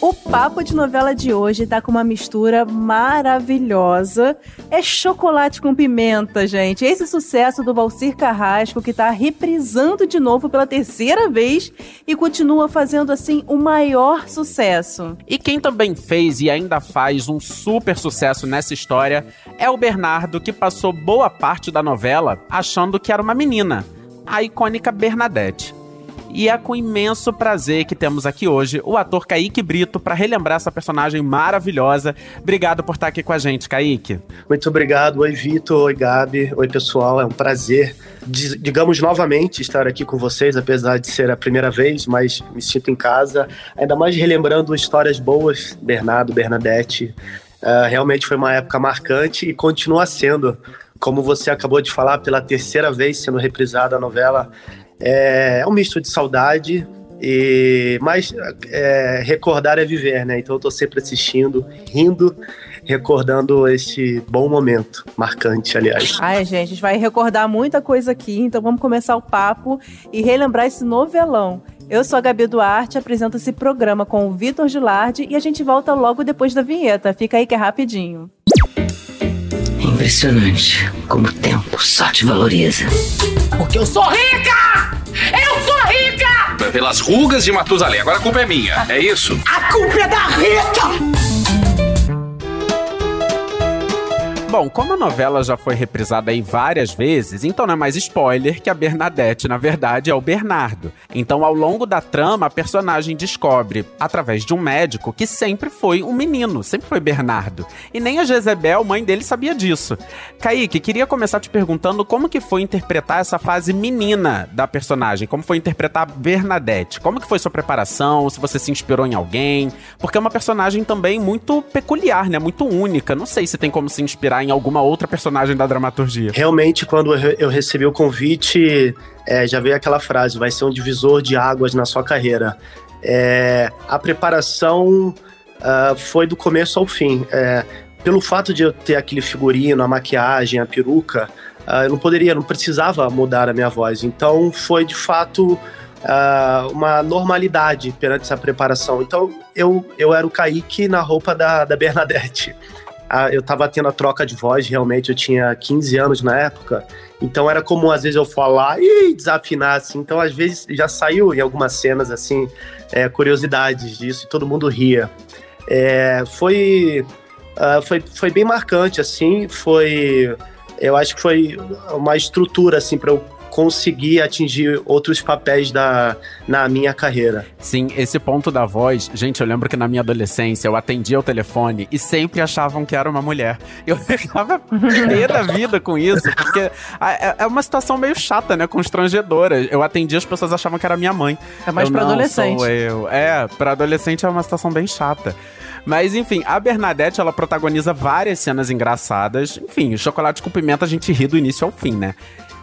O papo de novela de hoje tá com uma mistura maravilhosa. É chocolate com pimenta, gente. Esse sucesso do Valcir Carrasco que tá reprisando de novo pela terceira vez e continua fazendo assim o maior sucesso. E quem também fez e ainda faz um super sucesso nessa história é o Bernardo, que passou boa parte da novela achando que era uma menina, a icônica Bernadette. E é com imenso prazer que temos aqui hoje o ator Kaique Brito para relembrar essa personagem maravilhosa. Obrigado por estar aqui com a gente, Kaique. Muito obrigado. Oi, Vitor. Oi, Gabi. Oi, pessoal. É um prazer, digamos, novamente estar aqui com vocês, apesar de ser a primeira vez, mas me sinto em casa. Ainda mais relembrando histórias boas, Bernardo, Bernadette. Uh, realmente foi uma época marcante e continua sendo. Como você acabou de falar, pela terceira vez sendo reprisada a novela, é, é um misto de saudade, e mas é, recordar é viver, né? Então eu tô sempre assistindo, rindo, recordando esse bom momento, marcante, aliás. Ai, gente, a gente vai recordar muita coisa aqui, então vamos começar o papo e relembrar esse novelão. Eu sou a Gabi Duarte, apresento esse programa com o Vitor Gilardi e a gente volta logo depois da vinheta. Fica aí que é rapidinho. Impressionante como o tempo só te valoriza. Porque eu sou rica! Eu sou rica! Pelas rugas de Matusalém. Agora a culpa é minha, é isso? A culpa é da Rita! Bom, como a novela já foi reprisada aí várias vezes, então não é mais spoiler que a Bernadette, na verdade, é o Bernardo. Então, ao longo da trama, a personagem descobre, através de um médico, que sempre foi um menino, sempre foi Bernardo. E nem a Jezebel, mãe dele, sabia disso. Kaique, queria começar te perguntando como que foi interpretar essa fase menina da personagem, como foi interpretar Bernadette, como que foi sua preparação, se você se inspirou em alguém, porque é uma personagem também muito peculiar, né, muito única. Não sei se tem como se inspirar em alguma outra personagem da dramaturgia. Realmente, quando eu recebi o convite, é, já veio aquela frase: vai ser um divisor de águas na sua carreira. É, a preparação uh, foi do começo ao fim. É, pelo fato de eu ter aquele figurino, a maquiagem, a peruca, uh, eu não poderia, não precisava mudar a minha voz. Então foi de fato uh, uma normalidade perante essa preparação. Então eu, eu era o Kaique na roupa da, da Bernadette eu tava tendo a troca de voz, realmente, eu tinha 15 anos na época, então era comum às vezes eu falar e desafinar, assim, então às vezes já saiu em algumas cenas, assim, é, curiosidades disso e todo mundo ria. É, foi, uh, foi, foi bem marcante, assim, foi, eu acho que foi uma estrutura, assim, para eu conseguir atingir outros papéis da, na minha carreira. Sim, esse ponto da voz, gente, eu lembro que na minha adolescência eu atendia o telefone e sempre achavam que era uma mulher. Eu ficava pé da vida com isso, porque é, é uma situação meio chata, né? Constrangedora. Eu atendia, as pessoas achavam que era minha mãe. É mais eu, pra adolescente. Sou eu. É, pra adolescente é uma situação bem chata. Mas enfim, a Bernadette, ela protagoniza várias cenas engraçadas. Enfim, o chocolate com pimenta a gente ri do início ao fim, né?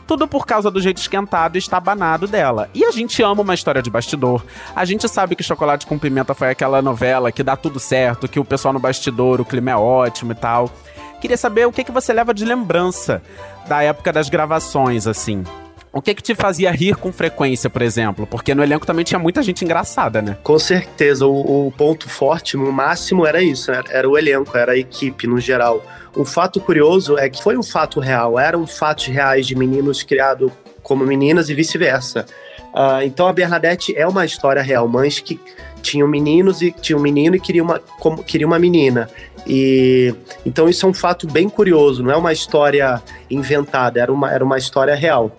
Tudo por causa do jeito esquentado e estabanado dela. E a gente ama uma história de bastidor. A gente sabe que Chocolate com Pimenta foi aquela novela que dá tudo certo, que o pessoal no bastidor, o clima é ótimo e tal. Queria saber o que, que você leva de lembrança da época das gravações, assim. O que que te fazia rir com frequência, por exemplo? Porque no elenco também tinha muita gente engraçada, né? Com certeza, o, o ponto forte, no máximo, era isso, era, era o elenco, era a equipe no geral. Um fato curioso é que foi um fato real, eram fatos reais de meninos criados como meninas e vice-versa. Uh, então a Bernadette é uma história real, mães que tinham meninos e tinha um menino e queria uma, como, queria uma menina. E então isso é um fato bem curioso, não é uma história inventada, era uma, era uma história real.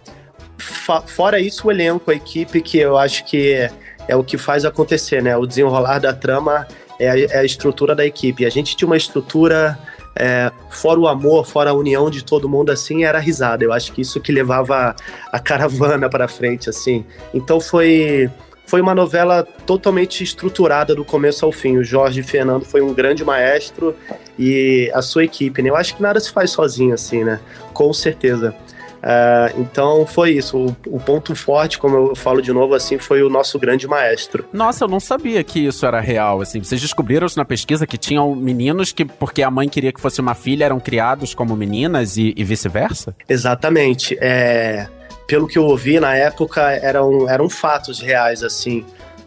Fora isso, o elenco, a equipe, que eu acho que é, é o que faz acontecer, né? O desenrolar da trama é a, é a estrutura da equipe. A gente tinha uma estrutura é, fora o amor, fora a união de todo mundo, assim, era risada. Eu acho que isso que levava a caravana para frente, assim. Então foi foi uma novela totalmente estruturada do começo ao fim. O Jorge Fernando foi um grande maestro e a sua equipe, né? Eu acho que nada se faz sozinho, assim, né? Com certeza. Uh, então foi isso. O, o, ponto forte, como eu falo de novo, assim, foi o nosso grande maestro. Nossa, eu não sabia que isso era real. Assim, vocês descobriram isso na pesquisa que tinham meninos que, porque a mãe queria que fosse uma filha, eram criados como meninas e, e vice-versa? Exatamente. É, pelo que eu ouvi na época, eram, eram fatos reais, assim.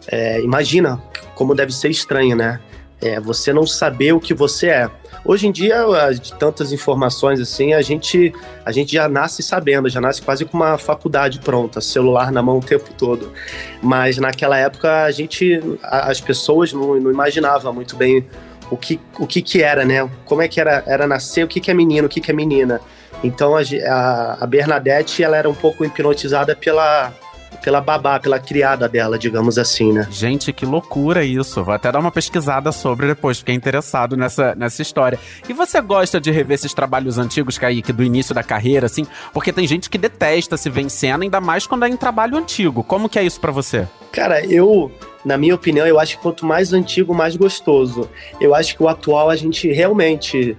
É, imagina como deve ser estranho, né? É você não saber o que você é. Hoje em dia, de tantas informações assim, a gente, a gente já nasce sabendo, já nasce quase com uma faculdade pronta, celular na mão o tempo todo. Mas naquela época, a gente, as pessoas não, não imaginavam muito bem o que, o que que era, né? Como é que era, era nascer, o que que é menino, o que que é menina. Então a, a, Bernadette, ela era um pouco hipnotizada pela, pela babá, pela criada dela, digamos assim, né? Gente, que loucura isso. Vou até dar uma pesquisada sobre depois, fiquei interessado nessa, nessa história. E você gosta de rever esses trabalhos antigos, Kaique, do início da carreira, assim? Porque tem gente que detesta se ver em cena, ainda mais quando é em trabalho antigo. Como que é isso para você? Cara, eu, na minha opinião, eu acho que quanto mais antigo, mais gostoso. Eu acho que o atual a gente realmente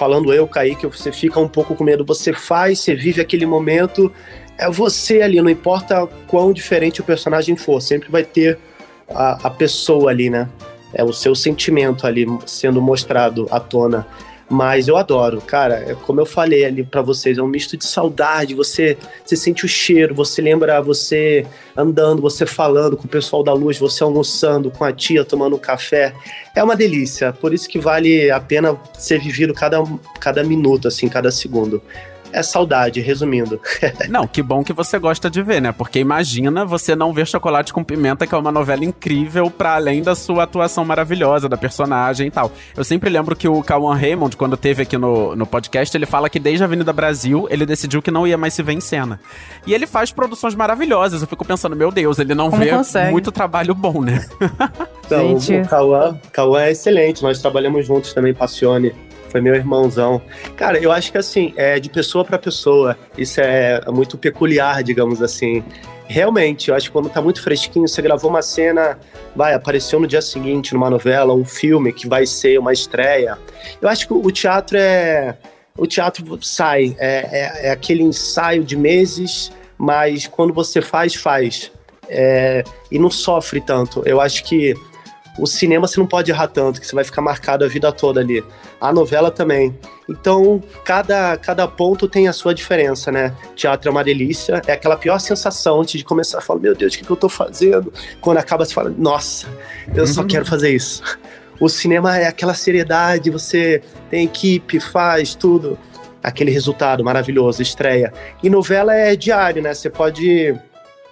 falando eu, Kaique, você fica um pouco com medo. Você faz, você vive aquele momento, é você ali, não importa quão diferente o personagem for, sempre vai ter a, a pessoa ali, né? É o seu sentimento ali sendo mostrado à tona. Mas eu adoro, cara. É como eu falei ali para vocês, é um misto de saudade. Você, você sente o cheiro, você lembra você andando, você falando com o pessoal da luz, você almoçando com a tia, tomando um café. É uma delícia. Por isso que vale a pena ser vivido cada, cada minuto, assim, cada segundo é saudade, resumindo. não, que bom que você gosta de ver, né? Porque imagina você não ver Chocolate com Pimenta, que é uma novela incrível, para além da sua atuação maravilhosa, da personagem e tal. Eu sempre lembro que o Kawan Raymond, quando teve aqui no, no podcast, ele fala que desde a Avenida Brasil, ele decidiu que não ia mais se ver em cena. E ele faz produções maravilhosas. Eu fico pensando, meu Deus, ele não Como vê consegue? muito trabalho bom, né? Então, o Kawan, Kawan é excelente. Nós trabalhamos juntos também, Passione foi meu irmãozão. Cara, eu acho que assim, é de pessoa para pessoa. Isso é muito peculiar, digamos assim. Realmente, eu acho que quando tá muito fresquinho, você gravou uma cena, vai, apareceu no dia seguinte numa novela, um filme que vai ser uma estreia. Eu acho que o teatro é. O teatro sai, é, é, é aquele ensaio de meses, mas quando você faz, faz. É, e não sofre tanto. Eu acho que o cinema você não pode errar tanto, que você vai ficar marcado a vida toda ali. A novela também. Então, cada, cada ponto tem a sua diferença, né? Teatro é uma delícia, é aquela pior sensação antes de começar a falar, meu Deus, o que, que eu tô fazendo? Quando acaba, você fala, nossa, eu só uhum. quero fazer isso. O cinema é aquela seriedade, você tem equipe, faz tudo. Aquele resultado maravilhoso, estreia. E novela é diário, né? Você pode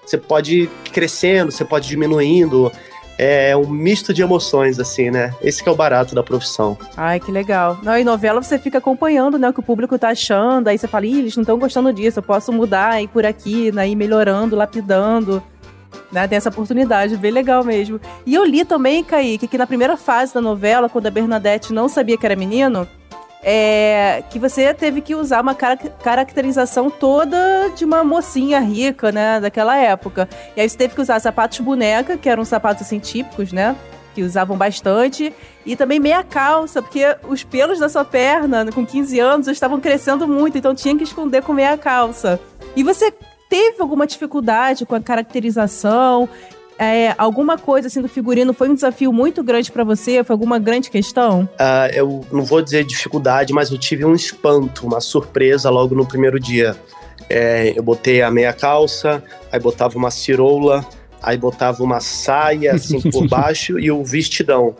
você pode ir crescendo, você pode ir diminuindo é um misto de emoções, assim, né? Esse que é o barato da profissão. Ai, que legal. Não, e novela você fica acompanhando, né, o que o público tá achando, aí você fala, Ih, eles não estão gostando disso, eu posso mudar, ir por aqui, né, ir melhorando, lapidando. Né, tem essa oportunidade, bem legal mesmo. E eu li também, Kaique, que na primeira fase da novela, quando a Bernadette não sabia que era menino, é, que você teve que usar uma car caracterização toda de uma mocinha rica, né, daquela época. E aí você teve que usar sapatos boneca, que eram sapatos assim típicos, né? Que usavam bastante, e também meia calça, porque os pelos da sua perna, com 15 anos, estavam crescendo muito, então tinha que esconder com meia calça. E você teve alguma dificuldade com a caracterização? É, alguma coisa assim do figurino foi um desafio muito grande para você? Foi alguma grande questão? Uh, eu não vou dizer dificuldade, mas eu tive um espanto, uma surpresa logo no primeiro dia. É, eu botei a meia calça, aí botava uma cirola, aí botava uma saia assim por baixo e o vestidão.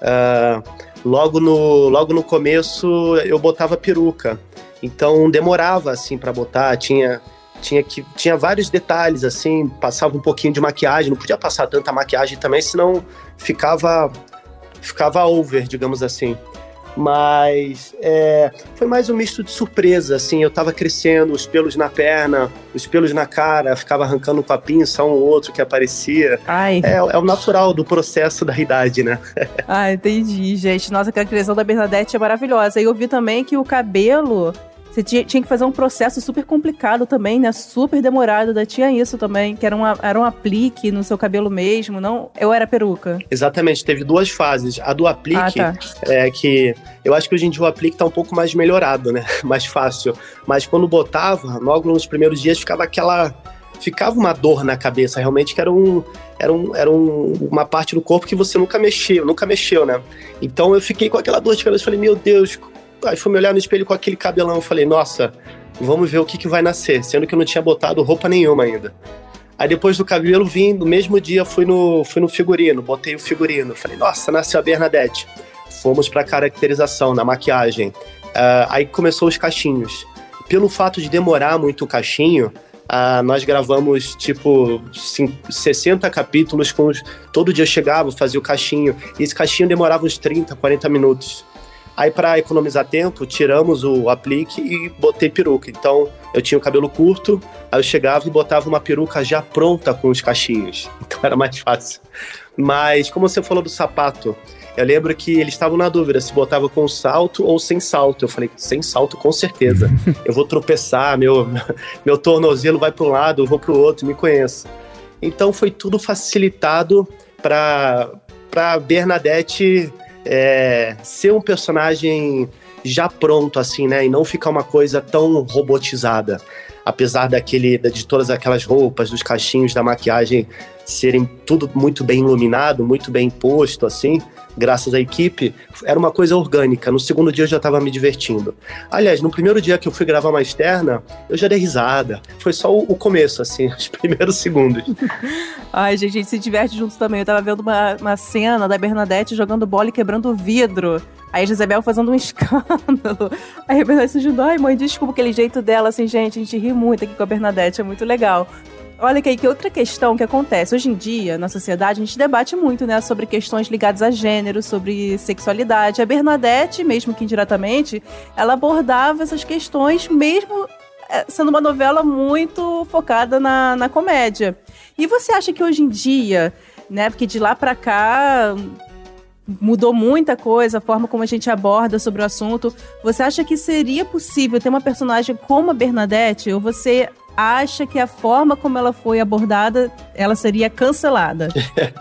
Uh, logo, no, logo no começo eu botava peruca, então demorava assim para botar, tinha tinha que tinha vários detalhes assim, passava um pouquinho de maquiagem, não podia passar tanta maquiagem também, senão ficava ficava over, digamos assim. Mas é, foi mais um misto de surpresa, assim, eu tava crescendo, os pelos na perna, os pelos na cara, ficava arrancando com a pinça um ou outro que aparecia. Ai. É, é o natural do processo da idade, né? ah, entendi, gente. Nossa, a criação da Bernadette é maravilhosa. E eu vi também que o cabelo você tinha, tinha, que fazer um processo super complicado também, né? Super demorado. Da tinha isso também, que era, uma, era um aplique no seu cabelo mesmo, não? Eu era peruca. Exatamente, teve duas fases. A do aplique, ah, tá. é que eu acho que hoje em dia o aplique tá um pouco mais melhorado, né? Mais fácil. Mas quando botava, logo nos primeiros dias ficava aquela ficava uma dor na cabeça, realmente que era um era, um, era um, uma parte do corpo que você nunca mexeu, nunca mexeu, né? Então eu fiquei com aquela dor de cabeça, falei, meu Deus, Aí fui me olhar no espelho com aquele cabelão. Eu falei, nossa, vamos ver o que, que vai nascer. Sendo que eu não tinha botado roupa nenhuma ainda. Aí depois do cabelo vim, no mesmo dia fui no, fui no figurino, botei o figurino. Falei, nossa, nasceu a Bernadette. Fomos pra caracterização, na maquiagem. Uh, aí começou os cachinhos. Pelo fato de demorar muito o cachinho, uh, nós gravamos tipo 60 capítulos com os, todo dia eu chegava, fazia o cachinho, e esse cachinho demorava uns 30, 40 minutos. Aí, para economizar tempo, tiramos o aplique e botei peruca. Então, eu tinha o cabelo curto, aí eu chegava e botava uma peruca já pronta com os cachinhos. Então, era mais fácil. Mas, como você falou do sapato, eu lembro que eles estavam na dúvida se botava com salto ou sem salto. Eu falei, sem salto, com certeza. Eu vou tropeçar, meu, meu tornozelo vai para um lado, eu vou para o outro, me conheço. Então, foi tudo facilitado para Bernadette é, ser um personagem já pronto, assim, né? E não ficar uma coisa tão robotizada. Apesar daquele, de todas aquelas roupas, dos cachinhos, da maquiagem serem tudo muito bem iluminado, muito bem posto, assim, graças à equipe, era uma coisa orgânica. No segundo dia eu já estava me divertindo. Aliás, no primeiro dia que eu fui gravar uma externa, eu já dei risada. Foi só o, começo, assim, os primeiros segundos. Ai, gente, a gente se diverte juntos também. Eu tava vendo uma, uma cena da Bernadette jogando bola e quebrando o vidro. Aí a Jezebel fazendo um escândalo. Aí a Bernadette surgindo, ai mãe, desculpa aquele jeito dela, assim, gente, a gente ri muito aqui com a Bernadette, é muito legal. Olha que aí que outra questão que acontece. Hoje em dia, na sociedade, a gente debate muito, né, sobre questões ligadas a gênero, sobre sexualidade. A Bernadette, mesmo que indiretamente, ela abordava essas questões, mesmo é, sendo uma novela muito focada na, na comédia. E você acha que hoje em dia, né, porque de lá para cá mudou muita coisa, a forma como a gente aborda sobre o assunto. Você acha que seria possível ter uma personagem como a Bernadette? Ou você acha que a forma como ela foi abordada, ela seria cancelada?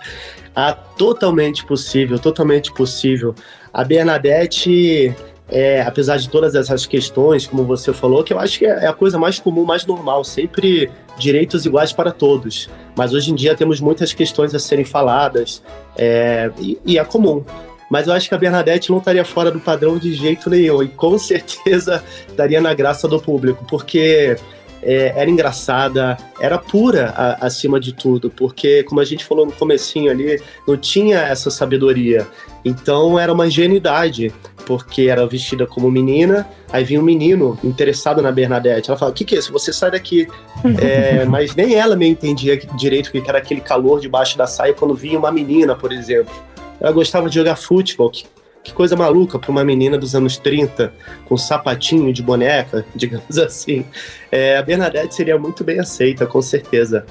ah, totalmente possível, totalmente possível. A Bernadette, é, apesar de todas essas questões, como você falou, que eu acho que é a coisa mais comum, mais normal, sempre direitos iguais para todos. Mas hoje em dia temos muitas questões a serem faladas é, e, e é comum mas eu acho que a Bernadette não estaria fora do padrão de jeito nenhum e com certeza estaria na graça do público, porque é, era engraçada, era pura a, acima de tudo, porque como a gente falou no comecinho ali, não tinha essa sabedoria. Então era uma ingenuidade, porque era vestida como menina, aí vinha um menino interessado na Bernadette. Ela fala: O que, que é isso? Você sai daqui. é, mas nem ela me entendia direito o que era aquele calor debaixo da saia quando vinha uma menina, por exemplo. Ela gostava de jogar futebol, que que coisa maluca para uma menina dos anos 30, com sapatinho de boneca, digamos assim. É, a Bernadette seria muito bem aceita, com certeza.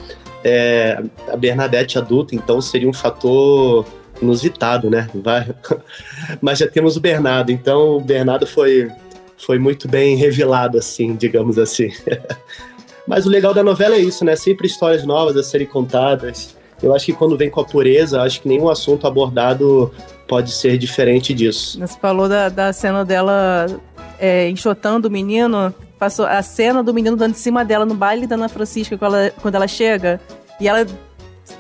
É, a Bernadette adulta, então, seria um fator inusitado, né? Vai... Mas já temos o Bernardo, então o Bernardo foi, foi muito bem revelado, assim, digamos assim. Mas o legal da novela é isso, né? Sempre histórias novas a serem contadas. Eu acho que quando vem com a pureza, acho que nenhum assunto abordado pode ser diferente disso. Você falou da, da cena dela é, enxotando o menino, passou a cena do menino dando em cima dela no baile da Ana Francisca quando ela, quando ela chega, e ela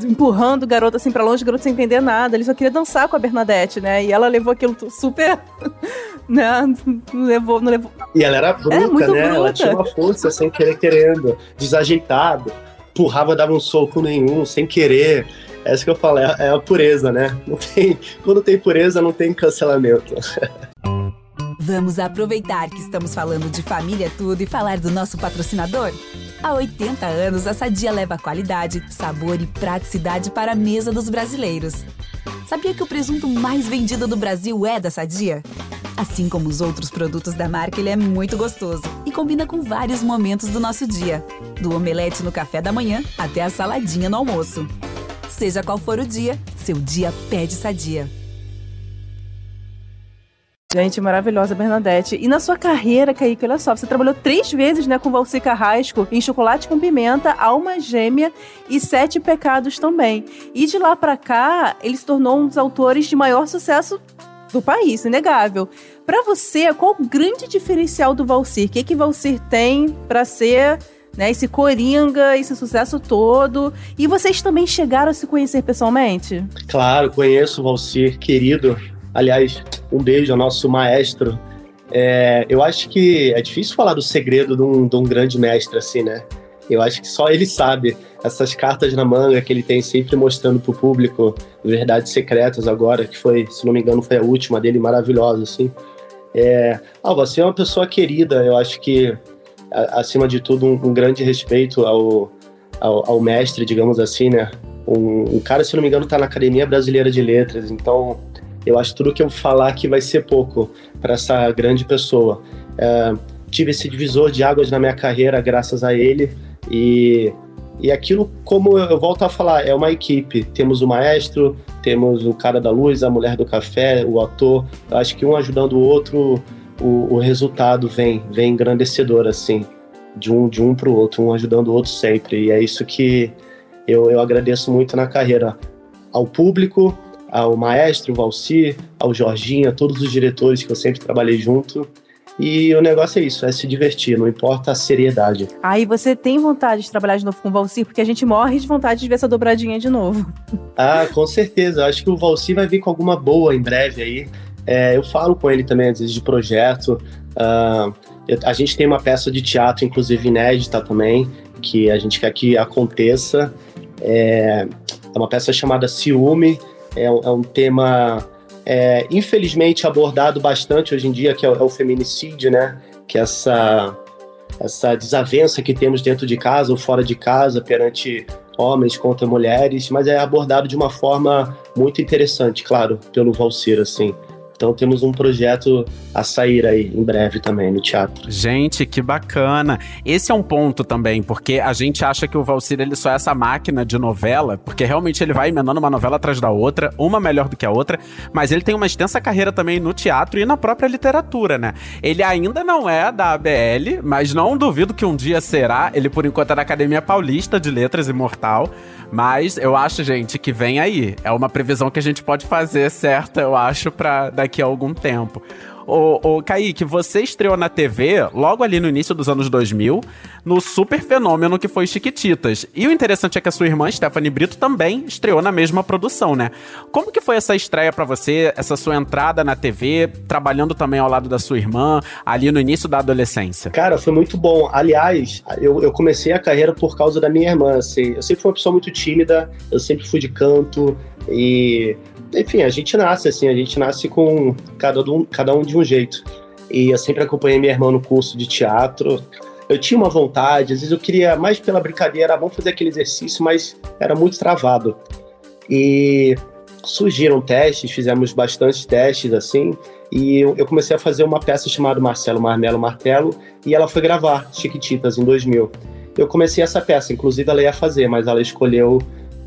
empurrando o garoto assim pra longe, o garoto sem entender nada. Ele só queria dançar com a Bernadette, né? E ela levou aquilo super. né? Não levou, não levou. E ela era bruta, é, né? Bruta. Ela tinha uma força sem querer querendo, desajeitado. Empurrava, dava um soco nenhum, sem querer. É isso que eu falo, é, é a pureza, né? Não tem, quando tem pureza, não tem cancelamento. Vamos aproveitar que estamos falando de família tudo e falar do nosso patrocinador? Há 80 anos, a Sadia leva qualidade, sabor e praticidade para a mesa dos brasileiros. Sabia que o presunto mais vendido do Brasil é da Sadia? Assim como os outros produtos da marca, ele é muito gostoso e combina com vários momentos do nosso dia, do omelete no café da manhã até a saladinha no almoço. Seja qual for o dia, seu dia pede sadia. Gente, maravilhosa, Bernadette. E na sua carreira, Kaique, olha só, você trabalhou três vezes, né, com Valci Carrasco em Chocolate com Pimenta, Alma Gêmea e Sete Pecados também. E de lá para cá, ele se tornou um dos autores de maior sucesso do país, inegável. Para você, qual o grande diferencial do Valcir? O que, que Valcir tem para ser né? Esse coringa, esse sucesso todo. E vocês também chegaram a se conhecer pessoalmente? Claro, conheço o Valcir, querido. Aliás, um beijo ao nosso maestro. É, eu acho que é difícil falar do segredo de um, de um grande mestre assim, né? Eu acho que só ele sabe. essas cartas na manga que ele tem sempre mostrando pro público verdades secretas agora, que foi, se não me engano, foi a última dele, maravilhosa, assim. É, ah, você é uma pessoa querida, eu acho que, acima de tudo, um, um grande respeito ao, ao, ao, mestre, digamos assim, né? Um, um cara, se não me engano, tá na Academia Brasileira de Letras, então eu acho tudo que eu falar aqui vai ser pouco para essa grande pessoa. É, tive esse divisor de águas na minha carreira graças a ele e e aquilo, como eu volto a falar, é uma equipe. Temos o maestro, temos o cara da luz, a mulher do café, o ator. Eu acho que um ajudando o outro, o, o resultado vem, vem engrandecedor, assim, de um de um para o outro, um ajudando o outro sempre. E é isso que eu, eu agradeço muito na carreira. Ao público, ao maestro, Valci, ao Jorginho, a todos os diretores que eu sempre trabalhei junto. E o negócio é isso, é se divertir, não importa a seriedade. Aí você tem vontade de trabalhar de novo com o Valci, porque a gente morre de vontade de ver essa dobradinha de novo. Ah, com certeza. Acho que o Valci vai vir com alguma boa em breve aí. É, eu falo com ele também, às vezes, de projeto. Uh, a gente tem uma peça de teatro, inclusive inédita também, que a gente quer que aconteça. É, é uma peça chamada Ciúme, é, é um tema é, infelizmente abordado bastante hoje em dia, que é o, é o feminicídio, né? Que é essa, essa desavença que temos dentro de casa ou fora de casa perante homens contra mulheres, mas é abordado de uma forma muito interessante, claro, pelo Valcir, assim. Então temos um projeto a sair aí em breve também no teatro. Gente, que bacana. Esse é um ponto também, porque a gente acha que o Valcir ele só é essa máquina de novela, porque realmente ele vai emendando uma novela atrás da outra, uma melhor do que a outra, mas ele tem uma extensa carreira também no teatro e na própria literatura, né? Ele ainda não é da ABL, mas não duvido que um dia será. Ele por enquanto é da Academia Paulista de Letras Imortal, mas eu acho, gente, que vem aí. É uma previsão que a gente pode fazer certa, eu acho, para daqui a algum tempo. Ô, ô, Kaique, você estreou na TV logo ali no início dos anos 2000, no super fenômeno que foi Chiquititas. E o interessante é que a sua irmã, Stephanie Brito, também estreou na mesma produção, né? Como que foi essa estreia para você, essa sua entrada na TV, trabalhando também ao lado da sua irmã, ali no início da adolescência? Cara, foi muito bom. Aliás, eu, eu comecei a carreira por causa da minha irmã, assim. Eu sempre fui uma pessoa muito tímida, eu sempre fui de canto, e enfim, a gente nasce assim, a gente nasce com cada um, cada um de um jeito. E eu sempre acompanhei minha irmã no curso de teatro. Eu tinha uma vontade, às vezes eu queria mais pela brincadeira, vamos fazer aquele exercício, mas era muito travado. E surgiram testes, fizemos bastante testes assim, e eu comecei a fazer uma peça chamada Marcelo Marmelo Martelo, e ela foi gravar Chiquititas em 2000. Eu comecei essa peça, inclusive ela ia fazer, mas ela escolheu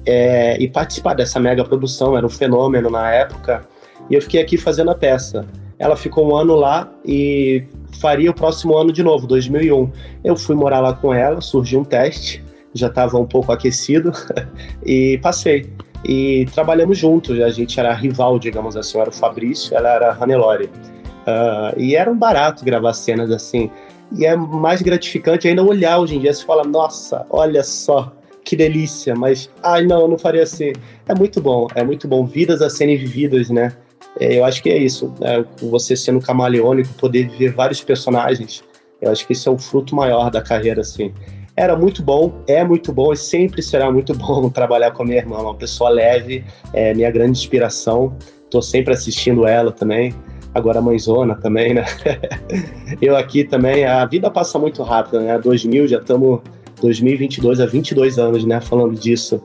é, e participar dessa mega produção, era um fenômeno na época, e eu fiquei aqui fazendo a peça. Ela ficou um ano lá e faria o próximo ano de novo, 2001. Eu fui morar lá com ela, surgiu um teste, já estava um pouco aquecido e passei. E trabalhamos juntos, a gente era rival, digamos assim, eu era o Fabrício, ela era a Hannelore. Uh, e era um barato gravar cenas assim. E é mais gratificante ainda olhar hoje em dia, você fala, nossa, olha só, que delícia, mas, ai não, eu não faria assim. É muito bom, é muito bom. Vidas a serem vividas, né? É, eu acho que é isso. É, você sendo camaleônico, poder viver vários personagens, eu acho que isso é o fruto maior da carreira, assim. Era muito bom, é muito bom e sempre será muito bom trabalhar com a minha irmã, uma pessoa leve, é minha grande inspiração. Tô sempre assistindo ela também. Agora a mãezona também, né? eu aqui também, a vida passa muito rápido, né? 2000 já estamos 2022 há 22 anos, né, falando disso.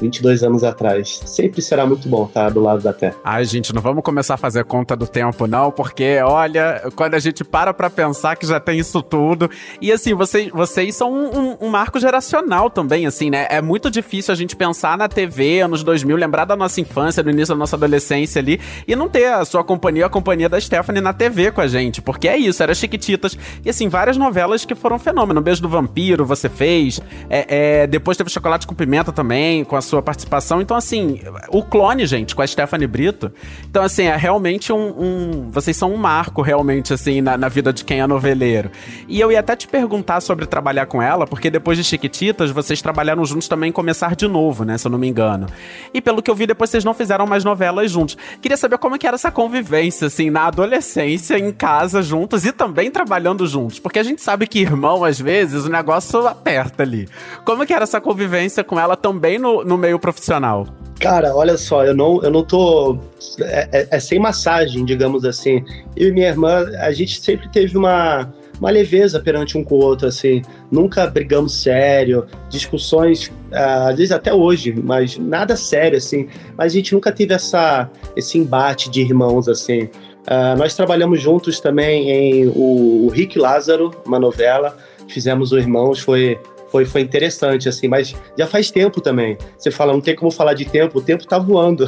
22 anos atrás. Sempre será muito bom estar do lado da Terra. Ai, gente, não vamos começar a fazer conta do tempo, não, porque, olha, quando a gente para pra pensar que já tem isso tudo. E assim, vocês, vocês são um, um, um, marco geracional também, assim, né? É muito difícil a gente pensar na TV anos 2000, lembrar da nossa infância, do início da nossa adolescência ali, e não ter a sua companhia, a companhia da Stephanie na TV com a gente, porque é isso, era Chiquititas. E assim, várias novelas que foram um fenômeno. Beijo do Vampiro você fez, é, é, depois teve Chocolate com Pimenta também, com a sua participação. Então, assim, o clone, gente, com a Stephanie Brito. Então, assim, é realmente um. um vocês são um marco, realmente, assim, na, na, vida de quem é noveleiro. E eu ia até te perguntar sobre trabalhar com ela, porque depois de Chiquititas, vocês trabalharam juntos também Começar de Novo, né? Se eu não me engano. E pelo que eu vi, depois vocês não fizeram mais novelas juntos. Queria saber como que era essa convivência, assim, na adolescência, em casa, juntos e também trabalhando juntos. Porque a gente sabe que irmão, às vezes, o negócio aperta ali. Como que era essa convivência com ela também no, no meio profissional? Cara, olha só, eu não, eu não tô. É, é, é, sem massagem, digamos assim. Eu e minha irmã, a gente sempre teve uma, uma leveza perante um com o outro, assim. Nunca brigamos sério, discussões, uh, às vezes até hoje, mas nada sério, assim. Mas a gente nunca teve essa, esse embate de irmãos, assim. Uh, nós trabalhamos juntos também em o, o Rick Lázaro, uma novela. Fizemos o Irmãos, foi foi, foi interessante, assim, mas já faz tempo também. Você fala, não tem como falar de tempo, o tempo tá voando.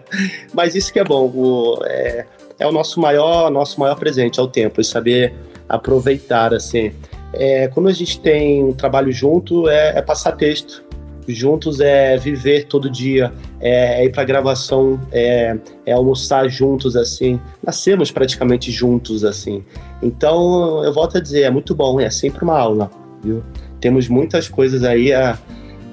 mas isso que é bom, o, é, é, o nosso maior, nosso maior presente, é o tempo, e saber aproveitar, assim. É, quando a gente tem um trabalho junto, é, é passar texto. Juntos é viver todo dia, é, é ir para gravação, é, é almoçar juntos, assim. Nascemos praticamente juntos, assim. Então, eu volto a dizer, é muito bom, é sempre uma aula, viu? Temos muitas coisas aí a,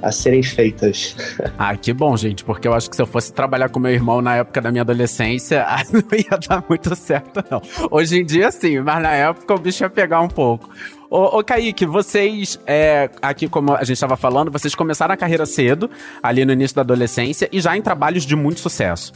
a serem feitas. Ah, que bom, gente, porque eu acho que se eu fosse trabalhar com meu irmão na época da minha adolescência, não ia dar muito certo, não. Hoje em dia, sim, mas na época o bicho ia pegar um pouco. Ô, ô Kaique, vocês, é, aqui como a gente estava falando, vocês começaram a carreira cedo, ali no início da adolescência, e já em trabalhos de muito sucesso.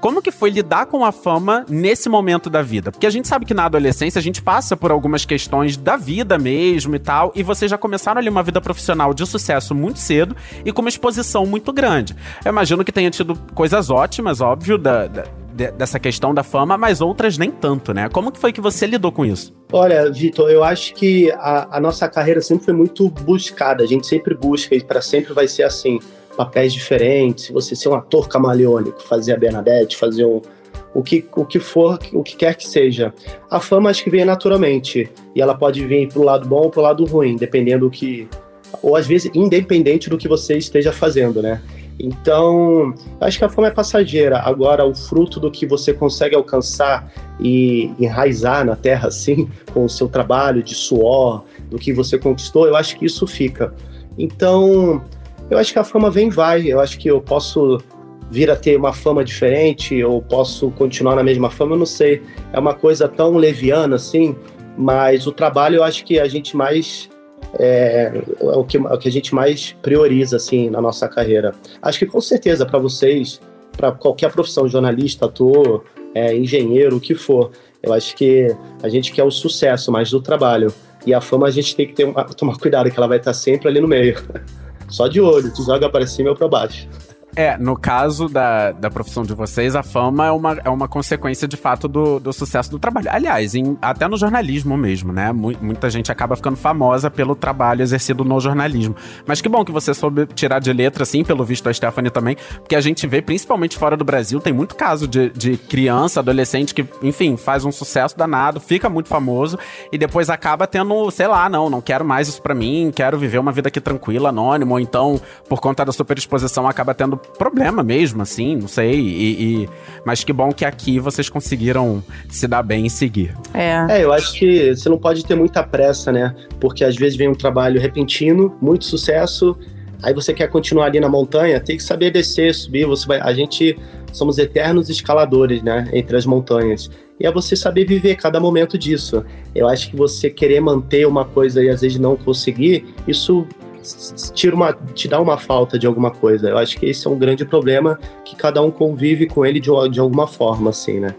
Como que foi lidar com a fama nesse momento da vida? Porque a gente sabe que na adolescência a gente passa por algumas questões da vida mesmo e tal, e vocês já começaram ali uma vida profissional de sucesso muito cedo e com uma exposição muito grande. Eu imagino que tenha tido coisas ótimas, óbvio, da, da dessa questão da fama, mas outras nem tanto, né? Como que foi que você lidou com isso? Olha, Vitor, eu acho que a, a, nossa carreira sempre foi muito buscada, a gente sempre busca e para sempre vai ser assim papéis diferentes, você ser um ator camaleônico, fazer a Bernadette, fazer um, o que, o que for, o que quer que seja. A fama acho que vem naturalmente e ela pode vir pro lado bom ou pro lado ruim, dependendo do que ou às vezes independente do que você esteja fazendo, né? Então, acho que a fama é passageira. Agora, o fruto do que você consegue alcançar e enraizar na terra, assim, com o seu trabalho de suor, do que você conquistou, eu acho que isso fica. Então, eu acho que a fama vem e vai. Eu acho que eu posso vir a ter uma fama diferente, ou posso continuar na mesma fama, eu não sei. É uma coisa tão leviana assim, mas o trabalho eu acho que a gente mais é, é o, que, é o que a gente mais prioriza assim na nossa carreira. Acho que com certeza para vocês, para qualquer profissão, jornalista, ator, é, engenheiro, o que for, eu acho que a gente quer o sucesso mais do trabalho. E a fama a gente tem que ter uma, tomar cuidado, que ela vai estar sempre ali no meio. Só de olho, tu joga para cima ou para baixo. É, no caso da, da profissão de vocês, a fama é uma, é uma consequência de fato do, do sucesso do trabalho. Aliás, em, até no jornalismo mesmo, né? muita gente acaba ficando famosa pelo trabalho exercido no jornalismo. Mas que bom que você soube tirar de letra, assim, pelo visto da Stephanie também, porque a gente vê, principalmente fora do Brasil, tem muito caso de, de criança, adolescente que, enfim, faz um sucesso danado, fica muito famoso e depois acaba tendo, sei lá, não, não quero mais isso para mim, quero viver uma vida aqui tranquila, anônimo, ou então, por conta da superexposição, acaba tendo problema mesmo, assim, não sei. E, e, mas que bom que aqui vocês conseguiram se dar bem e seguir. É. é, eu acho que você não pode ter muita pressa, né? Porque às vezes vem um trabalho repentino, muito sucesso, aí você quer continuar ali na montanha, tem que saber descer, subir. Você vai, a gente somos eternos escaladores, né? Entre as montanhas. E é você saber viver cada momento disso. Eu acho que você querer manter uma coisa e às vezes não conseguir, isso tira uma, te dá uma falta de alguma coisa. Eu acho que esse é um grande problema que cada um convive com ele de, de alguma forma, assim, né?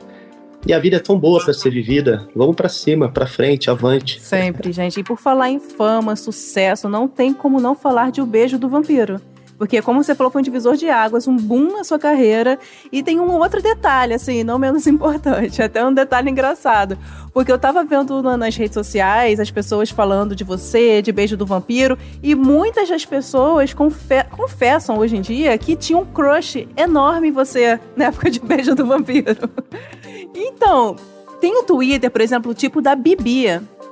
E a vida é tão boa para ser vivida. Vamos para cima, para frente, avante. Sempre, gente. E por falar em fama, sucesso, não tem como não falar de O Beijo do Vampiro. Porque, como você falou, foi um divisor de águas, um boom na sua carreira. E tem um outro detalhe, assim, não menos importante, até um detalhe engraçado. Porque eu tava vendo nas redes sociais as pessoas falando de você, de Beijo do Vampiro, e muitas das pessoas confe confessam hoje em dia que tinham um crush enorme em você na época de Beijo do Vampiro. então, tem o Twitter, por exemplo, tipo da Bibi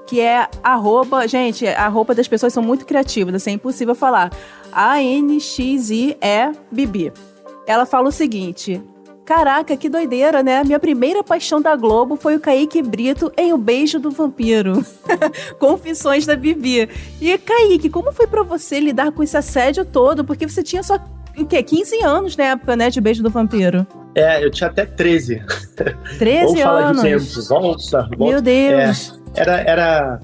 que é arroba. Gente, a roupa das pessoas são muito criativas, assim, é impossível falar. A-N-X-I-E Bibi. Ela fala o seguinte: Caraca, que doideira, né? Minha primeira paixão da Globo foi o Kaique Brito em O Beijo do Vampiro. Confissões da Bibi. E Kaique, como foi para você lidar com esse assédio todo? Porque você tinha só o quê? 15 anos na época, né, de Beijo do Vampiro. É, eu tinha até 13. 13 Vamos falar anos. de tempos. Volta, volta. Meu Deus. É, era, era.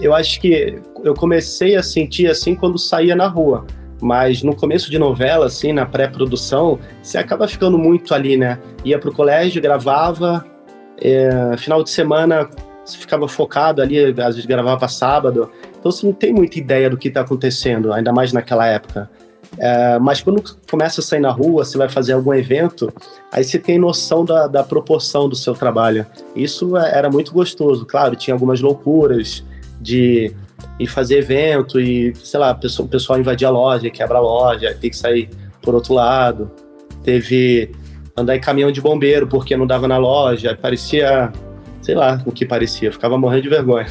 Eu acho que eu comecei a sentir assim quando saía na rua. Mas no começo de novela, assim, na pré-produção, você acaba ficando muito ali, né? Ia pro colégio, gravava, é, final de semana você ficava focado ali, às vezes gravava sábado. Então você não tem muita ideia do que está acontecendo, ainda mais naquela época. É, mas quando começa a sair na rua, você vai fazer algum evento, aí você tem noção da, da proporção do seu trabalho. Isso é, era muito gostoso. Claro, tinha algumas loucuras de ir fazer evento e, sei lá, o pessoal invadir a loja, quebra a loja, tem que sair por outro lado. Teve andar em caminhão de bombeiro porque não dava na loja, parecia, sei lá o que parecia, ficava morrendo de vergonha.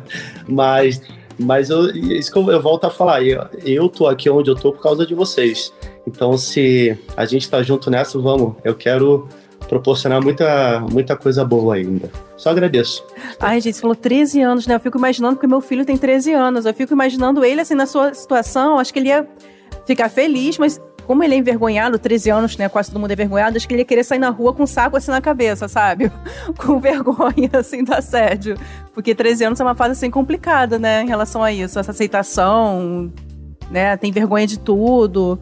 mas mas eu, isso que eu, eu, volto a falar, eu, eu tô aqui onde eu tô por causa de vocês. Então, se a gente tá junto nessa, vamos. Eu quero proporcionar muita, muita coisa boa ainda. Só agradeço. Ai, gente, você falou 13 anos, né? Eu fico imaginando que meu filho tem 13 anos. Eu fico imaginando ele, assim, na sua situação. Acho que ele ia ficar feliz, mas como ele é envergonhado, 13 anos, né? Quase todo mundo é envergonhado, acho que ele ia querer sair na rua com um saco assim na cabeça, sabe? com vergonha, assim, do assédio. Porque 13 anos é uma fase, assim, complicada, né? Em relação a isso, essa aceitação, né? Tem vergonha de tudo.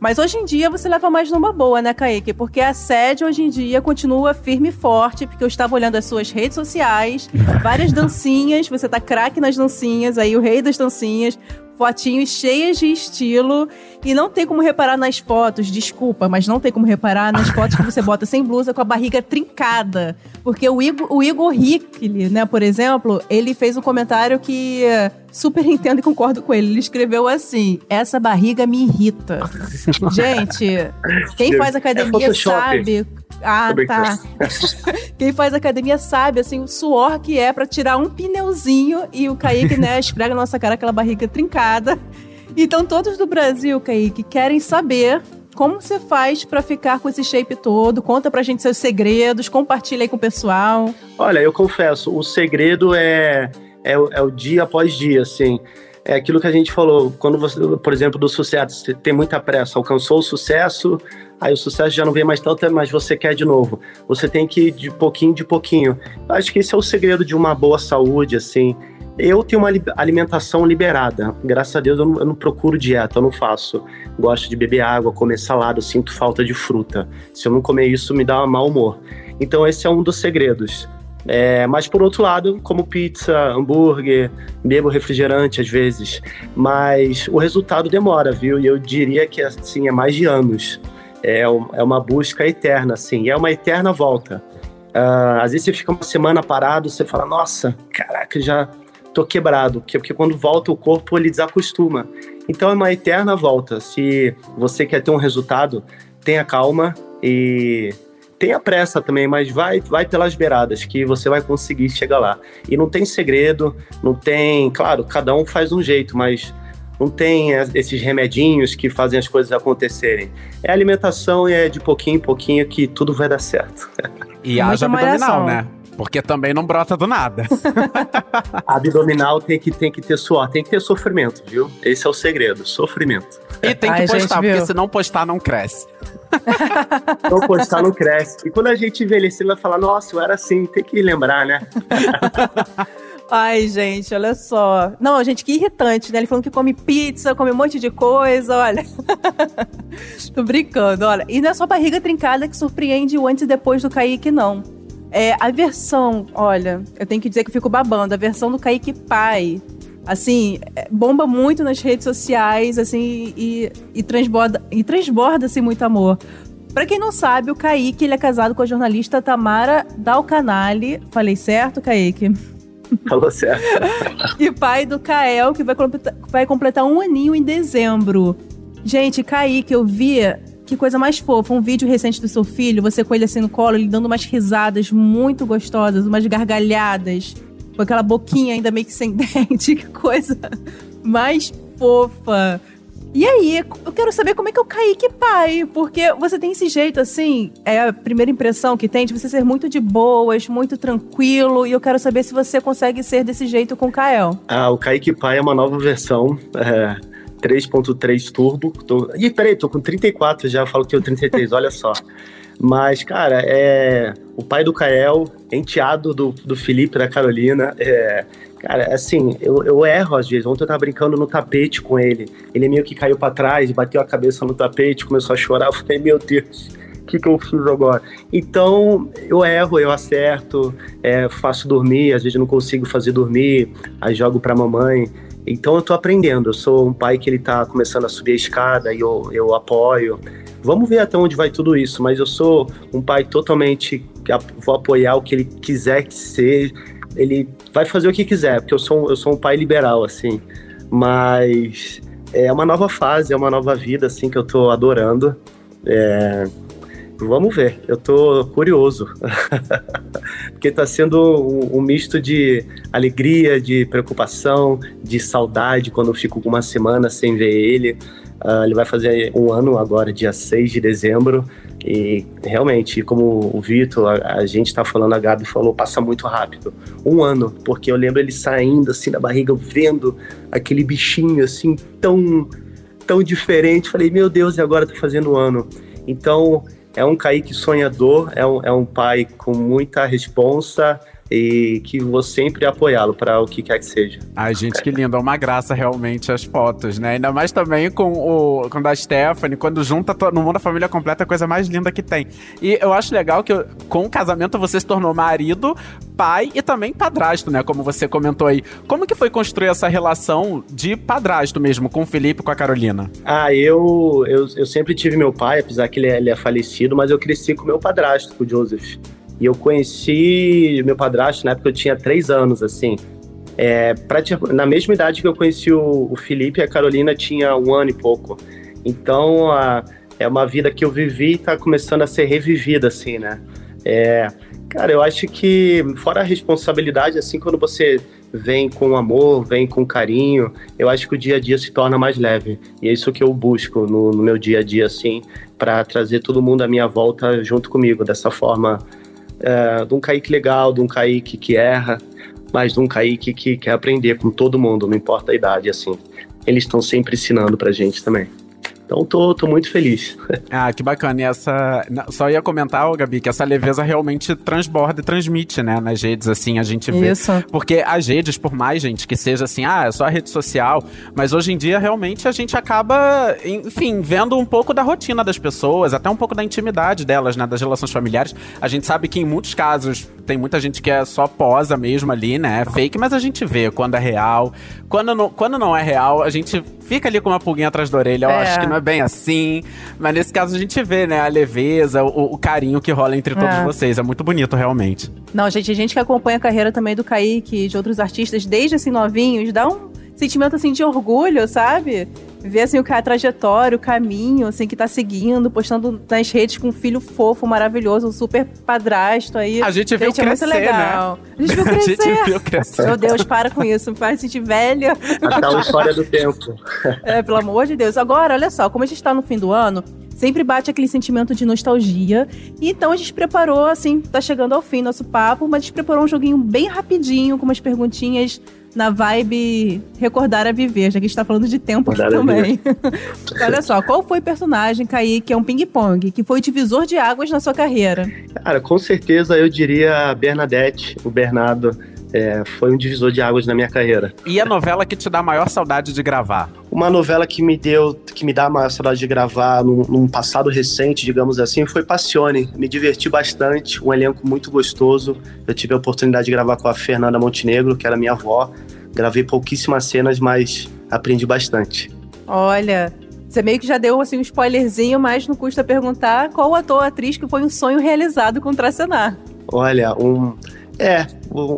Mas hoje em dia você leva mais numa boa, né, Kaique? Porque a assédio hoje em dia continua firme e forte, porque eu estava olhando as suas redes sociais, várias dancinhas, você tá craque nas dancinhas, aí o rei das dancinhas fotinhos cheias de estilo e não tem como reparar nas fotos, desculpa, mas não tem como reparar nas fotos que você bota sem blusa com a barriga trincada. Porque o Igor, o Igor Hickley, né, por exemplo, ele fez um comentário que super entendo e concordo com ele. Ele escreveu assim: essa barriga me irrita. Gente, quem faz academia sabe ah, tá. Quem faz academia sabe, assim, o suor que é para tirar um pneuzinho e o Kaique, né, esfrega na nossa cara aquela barriga trincada. Então, todos do Brasil, Kaique, querem saber como você faz para ficar com esse shape todo. Conta pra gente seus segredos, compartilha aí com o pessoal. Olha, eu confesso, o segredo é, é, é o dia após dia, assim é aquilo que a gente falou, quando você, por exemplo, do sucesso, você tem muita pressa, alcançou o sucesso, aí o sucesso já não vem mais tanto, mas você quer de novo. Você tem que ir de pouquinho de pouquinho. Acho que esse é o segredo de uma boa saúde, assim. Eu tenho uma alimentação liberada. Graças a Deus eu não, eu não, procuro dieta, eu não faço. Gosto de beber água, comer salada, eu sinto falta de fruta. Se eu não comer isso, me dá um mau humor. Então esse é um dos segredos. É, mas por outro lado, como pizza, hambúrguer, bebo refrigerante às vezes. Mas o resultado demora, viu? E eu diria que assim é mais de anos. É, é uma busca eterna, assim. É uma eterna volta. Uh, às vezes você fica uma semana parado, você fala, nossa, caraca, já tô quebrado. Porque, porque quando volta o corpo, ele desacostuma. Então é uma eterna volta. Se você quer ter um resultado, tenha calma e tenha pressa também, mas vai, vai pelas beiradas que você vai conseguir chegar lá. E não tem segredo, não tem, claro, cada um faz um jeito, mas não tem esses remedinhos que fazem as coisas acontecerem. É alimentação e é de pouquinho em pouquinho que tudo vai dar certo. E haja abdominal, né? Porque também não brota do nada. abdominal tem que, tem que ter suor, tem que ter sofrimento, viu? Esse é o segredo, sofrimento. E tem que Ai, postar, gente, porque se não postar, não cresce. Não postar, não cresce. E quando a gente envelhecer, vai falar, nossa, eu era assim, tem que lembrar, né? Ai, gente, olha só. Não, gente, que irritante, né? Ele falando que come pizza, come um monte de coisa, olha. Tô brincando, olha. E não é só barriga trincada que surpreende o antes e depois do Kaique, não. É, a versão, olha, eu tenho que dizer que eu fico babando, a versão do Kaique pai assim, é, bomba muito nas redes sociais, assim, e, e transborda, e transborda assim, muito amor. Pra quem não sabe, o Kaique, ele é casado com a jornalista Tamara Dalcanali. Falei certo, Kaique? Falou certo. e pai do Kael, que vai completar, vai completar um aninho em dezembro. Gente, Kaique, eu vi que coisa mais fofa. Um vídeo recente do seu filho, você com ele assim no colo, ele dando umas risadas muito gostosas, umas gargalhadas. Com aquela boquinha ainda meio que sem dente, que coisa mais fofa. E aí, eu quero saber como é que é o Kaique pai, porque você tem esse jeito assim, é a primeira impressão que tem de você ser muito de boas, muito tranquilo, e eu quero saber se você consegue ser desse jeito com o Kael. Ah, o Kaique pai é uma nova versão, é, 3.3 Turbo. Tô... Ih, peraí, tô com 34 já, falo que tenho 33, olha só. Mas, cara, é o pai do Kael, enteado do, do Felipe, da Carolina, é, Cara, assim, eu, eu erro às vezes. Ontem eu tava brincando no tapete com ele. Ele meio que caiu para trás, bateu a cabeça no tapete, começou a chorar. Eu falei, meu Deus, o que, que eu fiz agora? Então, eu erro, eu acerto, é, faço dormir, às vezes não consigo fazer dormir, aí jogo pra mamãe. Então eu tô aprendendo. Eu sou um pai que ele tá começando a subir a escada e eu, eu apoio. Vamos ver até onde vai tudo isso, mas eu sou um pai totalmente. Vou apoiar o que ele quiser que seja ele vai fazer o que quiser, porque eu sou, eu sou um pai liberal, assim. Mas é uma nova fase, é uma nova vida, assim, que eu tô adorando. É, vamos ver, eu tô curioso. porque tá sendo um, um, misto de alegria, de preocupação, de saudade quando eu fico uma semana sem ver ele. Uh, ele vai fazer um ano agora, dia 6 de dezembro. E realmente, como o Vitor, a, a gente tá falando, a Gabi falou, passa muito rápido. Um ano, porque eu lembro ele saindo assim da barriga, vendo aquele bichinho assim tão, tão diferente. Falei, meu Deus, e agora tá fazendo um ano. Então, é um Kaique sonhador, é um, é um pai com muita responsa, e que vou sempre apoiá-lo para o que quer que seja. Ai, gente, que lindo. É uma graça realmente as fotos, né? Ainda mais também com o com da Stephanie, quando junta no mundo da família completa, é a coisa mais linda que tem. E eu acho legal que com o casamento você se tornou marido, pai e também padrasto, né? Como você comentou aí. Como que foi construir essa relação de padrasto mesmo, com o Felipe e com a Carolina? Ah, eu, eu, eu sempre tive meu pai, apesar que ele é, ele é falecido, mas eu cresci com meu padrasto, com o Joseph. E eu conheci meu padrasto na época eu tinha três anos, assim. É, na mesma idade que eu conheci o, o, Felipe, a Carolina tinha um ano e pouco. Então, a, é uma vida que eu vivi e tá começando a ser revivida, assim, né? É, cara, eu acho que, fora a responsabilidade, assim, quando você vem com amor, vem com carinho, eu acho que o dia a dia se torna mais leve. E é isso que eu busco no, no meu dia a dia, assim, para trazer todo mundo à minha volta junto comigo, dessa forma é, de um Kaique legal, de um Kaique que erra, mas de um Kaique que quer aprender com todo mundo, não importa a idade, assim. Eles estão sempre ensinando pra gente também. Então tô, tô muito feliz. Ah, que bacana. E essa. Só ia comentar, Gabi, que essa leveza realmente transborda e transmite, né? Nas redes, assim, a gente vê. Isso. Porque as redes, por mais, gente, que seja assim, ah, é só a rede social, mas hoje em dia realmente a gente acaba, enfim, vendo um pouco da rotina das pessoas, até um pouco da intimidade delas, né? Das relações familiares. A gente sabe que em muitos casos tem muita gente que é só posa mesmo ali, né? É fake, mas a gente vê quando é real. Quando não, quando não é real, a gente fica ali com uma pulguinha atrás da orelha. Eu é. acho que não é bem assim. Mas nesse caso a gente vê, né, a leveza, o, o carinho que rola entre todos é. vocês. É muito bonito, realmente. Não, gente, a gente que acompanha a carreira também do Kaique e de outros artistas desde assim novinhos, dá um sentimento assim de orgulho, sabe? Ver assim o a trajetória, o caminho assim que tá seguindo, postando nas redes com um filho fofo, maravilhoso, um super padrasto aí. A gente viu gente, crescer, é muito legal. Né? A gente viu crescer. a gente viu crescer. Meu Deus, para com isso, me faz sentir velha. Aquela história do tempo. É, pelo amor de Deus. Agora, olha só, como a gente tá no fim do ano, sempre bate aquele sentimento de nostalgia. E então a gente preparou, assim, tá chegando ao fim nosso papo, mas a gente preparou um joguinho bem rapidinho, com umas perguntinhas na vibe recordar a viver, já que a gente tá falando de tempo aqui também. Olha só, qual foi o personagem, Kaique, que é um ping-pong, que foi o divisor de águas na sua carreira? Cara, com certeza eu diria a Bernadette, o Bernardo. É, foi um divisor de águas na minha carreira. E a novela que te dá a maior saudade de gravar? Uma novela que me deu, que me dá a maior saudade de gravar num, num passado recente, digamos assim, foi Passione. Me diverti bastante, um elenco muito gostoso. Eu tive a oportunidade de gravar com a Fernanda Montenegro, que era minha avó. Gravei pouquíssimas cenas, mas aprendi bastante. Olha, você meio que já deu assim um spoilerzinho, mas não custa perguntar qual ator ou atriz que foi um sonho realizado contracenar. Olha, um é,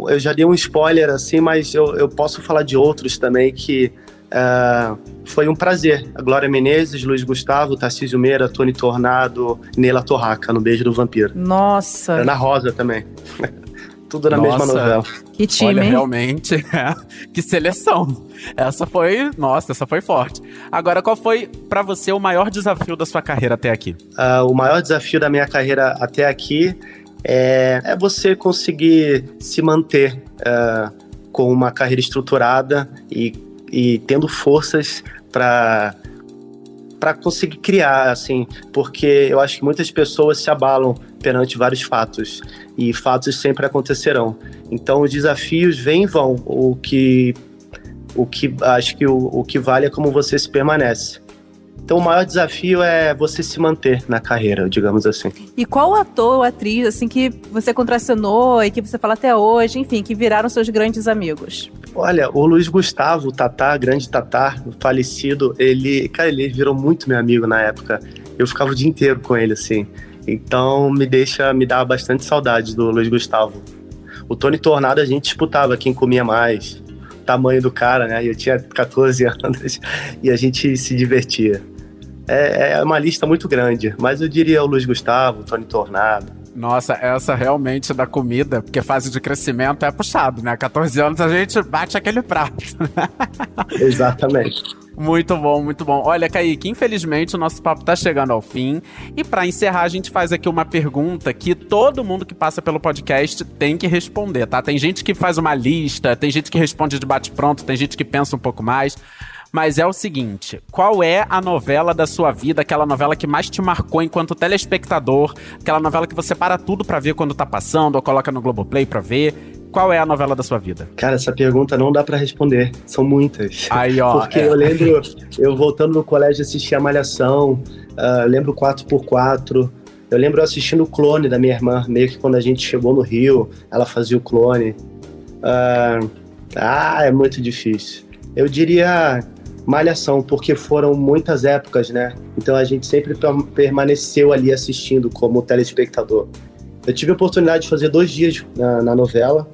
eu já dei um spoiler assim, mas eu, eu posso falar de outros também que uh, foi um prazer. A Glória Menezes, Luiz Gustavo, Tarcísio Meira, Tony Tornado, Nela Torraca, no Beijo do Vampiro. Nossa! Ana Rosa também. Tudo na Nossa. mesma novela. Que time, Olha, hein? realmente, é, que seleção. Essa foi, nossa, essa foi forte. Agora, qual foi pra você o maior desafio da sua carreira até aqui? Ah, o maior desafio da minha carreira até aqui é, é você conseguir se manter ah, com uma carreira estruturada e, e tendo forças para para conseguir criar, assim, porque eu acho que muitas pessoas se abalam perante vários fatos e fatos sempre acontecerão. Então os desafios vêm e vão. O que o que acho que o, o que vale é como você se permanece. Então o maior desafio é você se manter na carreira, digamos assim. E qual ator ou atriz, assim, que você contracenou e que você fala até hoje, enfim, que viraram seus grandes amigos? Olha, o Luiz Gustavo, o Tatá, grande Tatá, falecido, ele, cara, ele virou muito meu amigo na época. Eu ficava o dia inteiro com ele, assim. Então me deixa, me dá bastante saudade do Luiz Gustavo. O Tony Tornado a gente disputava quem comia mais, tamanho do cara, né? Eu tinha 14 anos e a gente se divertia. É, é uma lista muito grande, mas eu diria o Luiz Gustavo, o Tony Tornado. Nossa, essa realmente da comida, porque fase de crescimento é puxado, né? 14 anos a gente bate aquele prato. Exatamente. Muito bom, muito bom. Olha, Kaique, infelizmente o nosso papo tá chegando ao fim. E pra encerrar, a gente faz aqui uma pergunta que todo mundo que passa pelo podcast tem que responder, tá? Tem gente que faz uma lista, tem gente que responde de bate-pronto, tem gente que pensa um pouco mais. Mas é o seguinte: qual é a novela da sua vida, aquela novela que mais te marcou enquanto telespectador, aquela novela que você para tudo pra ver quando tá passando, ou coloca no Globoplay pra ver? Qual é a novela da sua vida? Cara, essa pergunta não dá pra responder. São muitas. Aí, ó. Porque é. eu lembro, eu voltando no colégio assistir a Malhação, ah, lembro 4x4. Eu lembro assistindo o clone da minha irmã, meio que quando a gente chegou no Rio, ela fazia o clone. Ah, ah, é muito difícil. Eu diria Malhação, porque foram muitas épocas, né? Então a gente sempre per- permaneceu ali assistindo como telespectador. Eu tive a oportunidade de fazer dois dias na, na novela,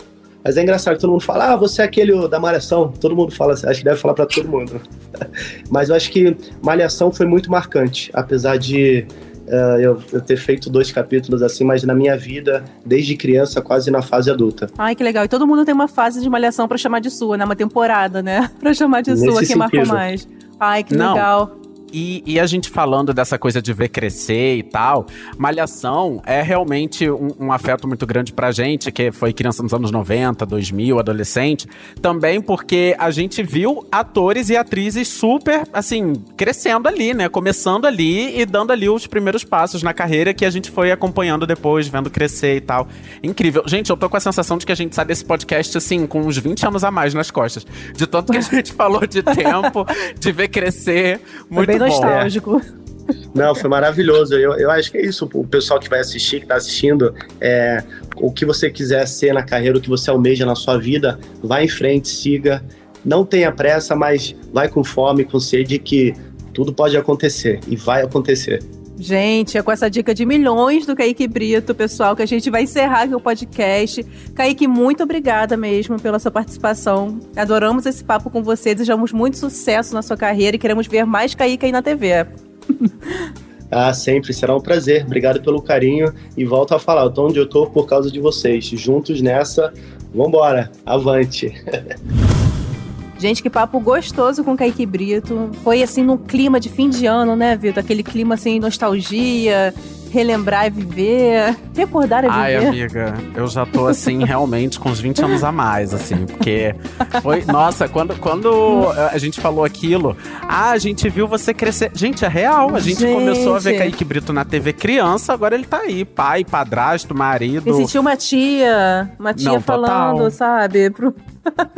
mas é engraçado, todo mundo fala, ah, você é aquele da Malhação. Todo mundo fala, assim, acho que deve falar pra todo mundo. Mas eu acho que Malhação foi muito marcante, apesar de eh, eu, eu ter feito dois capítulos assim, mas na minha vida, desde criança, quase na fase adulta. Ai, que legal. E todo mundo tem uma fase de malhação pra chamar de sua, né? Uma temporada, né? Pra chamar de Nesse sua, quem marcou mais. Ai, que Não. legal. E, e a gente falando dessa coisa de ver crescer e tal, Malhação é realmente um, um afeto muito grande pra gente, que foi criança nos anos 90, 2000, adolescente. Também porque a gente viu atores e atrizes super, assim, crescendo ali, né? Começando ali e dando ali os primeiros passos na carreira que a gente foi acompanhando depois, vendo crescer e tal. Incrível. Gente, eu tô com a sensação de que a gente sai desse podcast, assim, com uns 20 anos a mais nas costas. De tanto que a gente falou de tempo, de ver crescer. Muito nostálgico. Não, foi maravilhoso. Eu, eu acho que é isso. O pessoal que vai assistir, que tá assistindo, é, o que você quiser ser na carreira, o que você almeja na sua vida, vá em frente, siga. Não tenha pressa, mas vai com fome, com sede, que tudo pode acontecer e vai acontecer. Gente, é com essa dica de milhões do Kaique Brito, pessoal, que a gente vai encerrar aqui o podcast. Kaique, muito obrigada mesmo pela sua participação. Adoramos esse papo com você, desejamos muito sucesso na sua carreira e queremos ver mais Kaique aí na TV. Ah, sempre, será um prazer. Obrigado pelo carinho e volto a falar, eu tô onde eu tô por causa de vocês. Juntos nessa, vambora, avante. Gente, que papo gostoso com Kaique Brito. Foi assim no clima de fim de ano, né, Vitor? Aquele clima assim, nostalgia, relembrar e viver, recordar e Ai, viver. amiga, eu já tô assim, realmente, com uns 20 anos a mais, assim, porque foi. Nossa, quando, quando a gente falou aquilo, ah, a gente viu você crescer. Gente, é real. A gente, Gente. começou a ver Kaique Brito na TV criança, agora ele tá aí, pai, padrasto, marido. Me senti uma tia, uma tia Não, falando, total. sabe? Pro...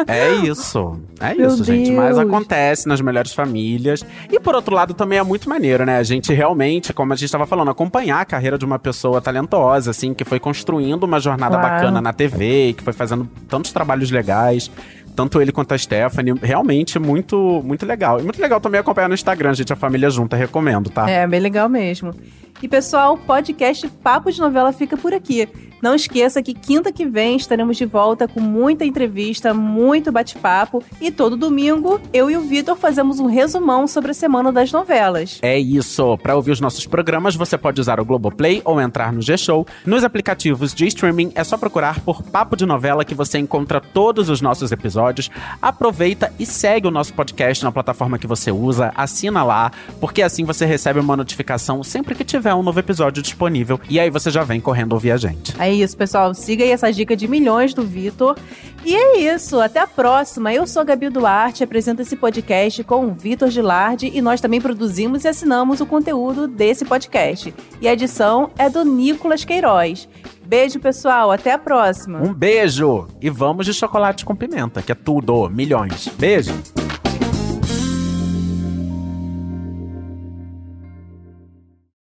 É isso. É Meu isso, gente. Mas Deus. acontece nas melhores famílias. E por outro lado, também é muito maneiro, né? A gente realmente, como a gente estava falando, acompanhar a carreira de uma pessoa talentosa, assim, que foi construindo uma jornada Claro. bacana na TV, que foi fazendo tantos trabalhos legais. Tanto ele quanto a Stephanie, realmente muito, muito legal. E muito legal também acompanhar no Instagram, gente, a família junta, recomendo, tá? É, bem legal mesmo. E pessoal, o podcast Papo de Novela fica por aqui. Não esqueça que quinta que vem estaremos de volta com muita entrevista, muito bate-papo e todo domingo eu e o Vitor fazemos um resumão sobre a semana das novelas. É isso. Para ouvir os nossos programas, você pode usar o Globoplay ou entrar no G-Show. Nos aplicativos de streaming é só procurar por Papo de Novela que você encontra todos os nossos episódios. Aproveita e segue o nosso podcast na plataforma que você usa, assina lá, porque assim você recebe uma notificação sempre que tiver um novo episódio disponível e aí você já vem correndo ouvir a gente. É isso, pessoal. Siga aí essa dica de milhões do Vitor. E é isso. Até a próxima. Eu sou a Gabi Duarte, apresento esse podcast com o Vitor Gilardi e nós também produzimos e assinamos o conteúdo desse podcast. E a edição é do Nicolas Queiroz. Beijo, pessoal. Até a próxima. Um beijo! E vamos de chocolate com pimenta, que é tudo, milhões. Beijo!